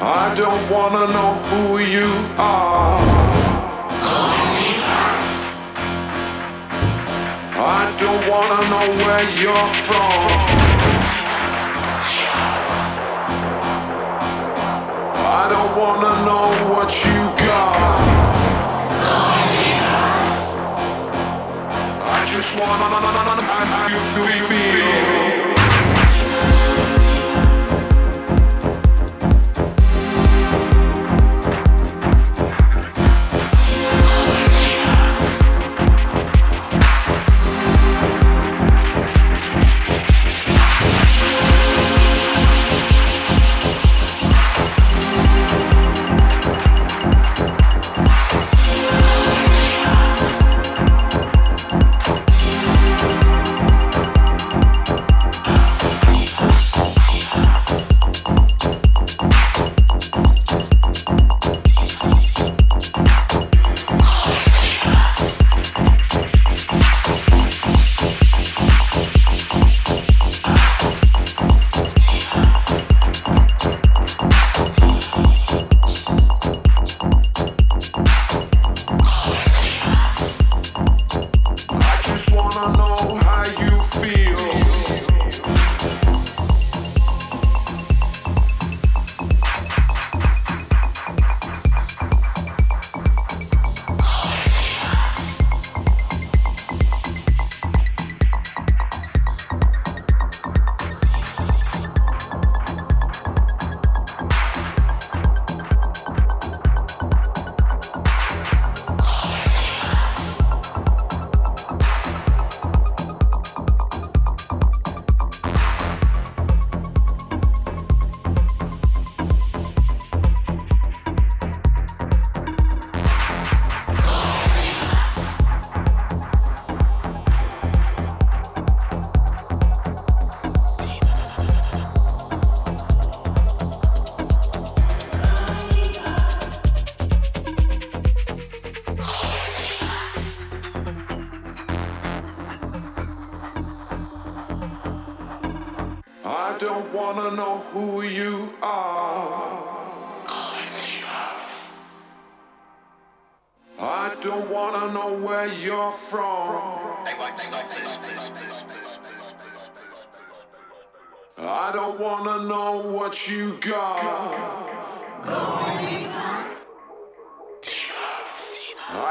I don't wanna know who you are. I don't wanna know where you're from. I don't wanna know what you got. I just wanna know how you feel.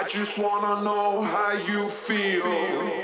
Just wanna know how you feel.